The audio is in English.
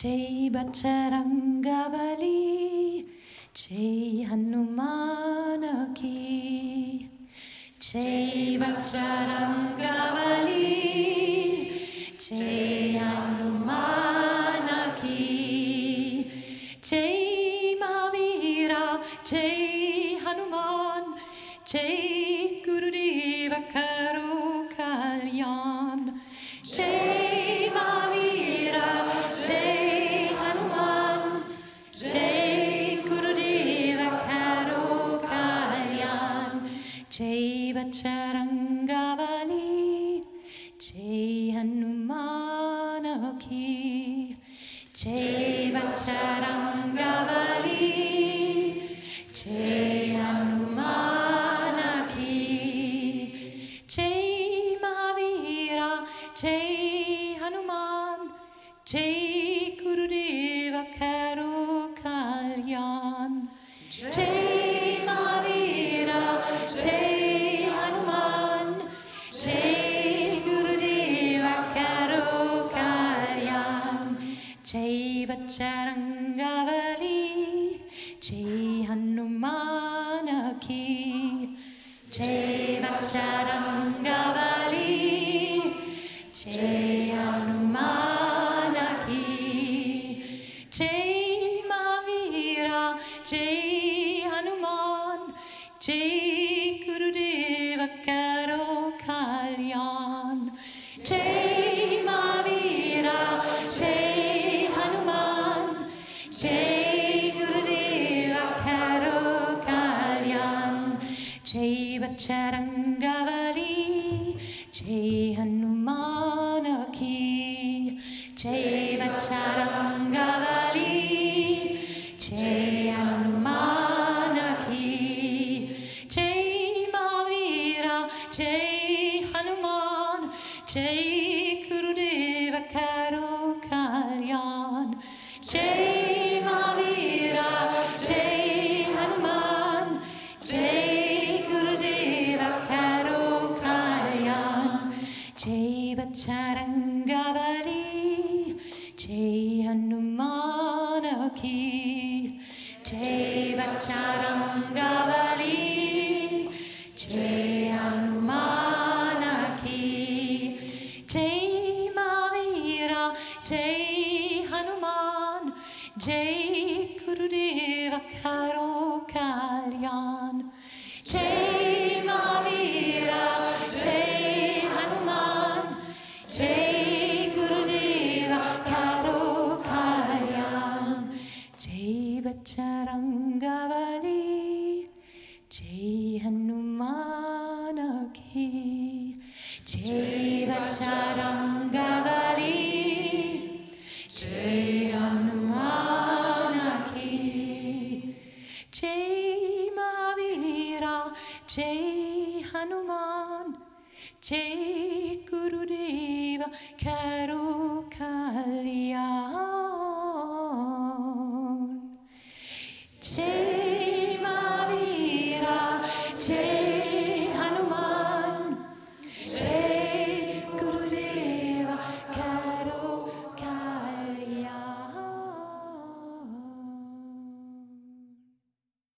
Chey Bacharangavali, Chey Hanumanaki. Chey Bacharangavali, Chey Hanumanaki. Chey Mahavira, Chey Hanuman, Chey जय बजरंगबली जय हनुमान की जय बजरंगबली जय हनुमान की जय महावीरा जय हनुमान जय गुरुदेव जय बजरंगबली जय हनुमान की जय बजरंगबली जय हनुमान की जय महावीरा जय हनुमान जय చరంగవలి జయ హనుమానకి జయ చరంగవలి జయ హనుమానకి జయ మావీర జయ హనుమాన్ జయ గురుదేవ కరో కళ్యాణ్ జయ charangavali jayanumanaki jayva charangavali jayanumanaki jay mavira jay hanuman jay kurudeva karo kalyan Jai Bacharangavali, Jai Hanumanaki, Jai Mahavira, Jai Hanuman, Jai Gurudeva, Karu.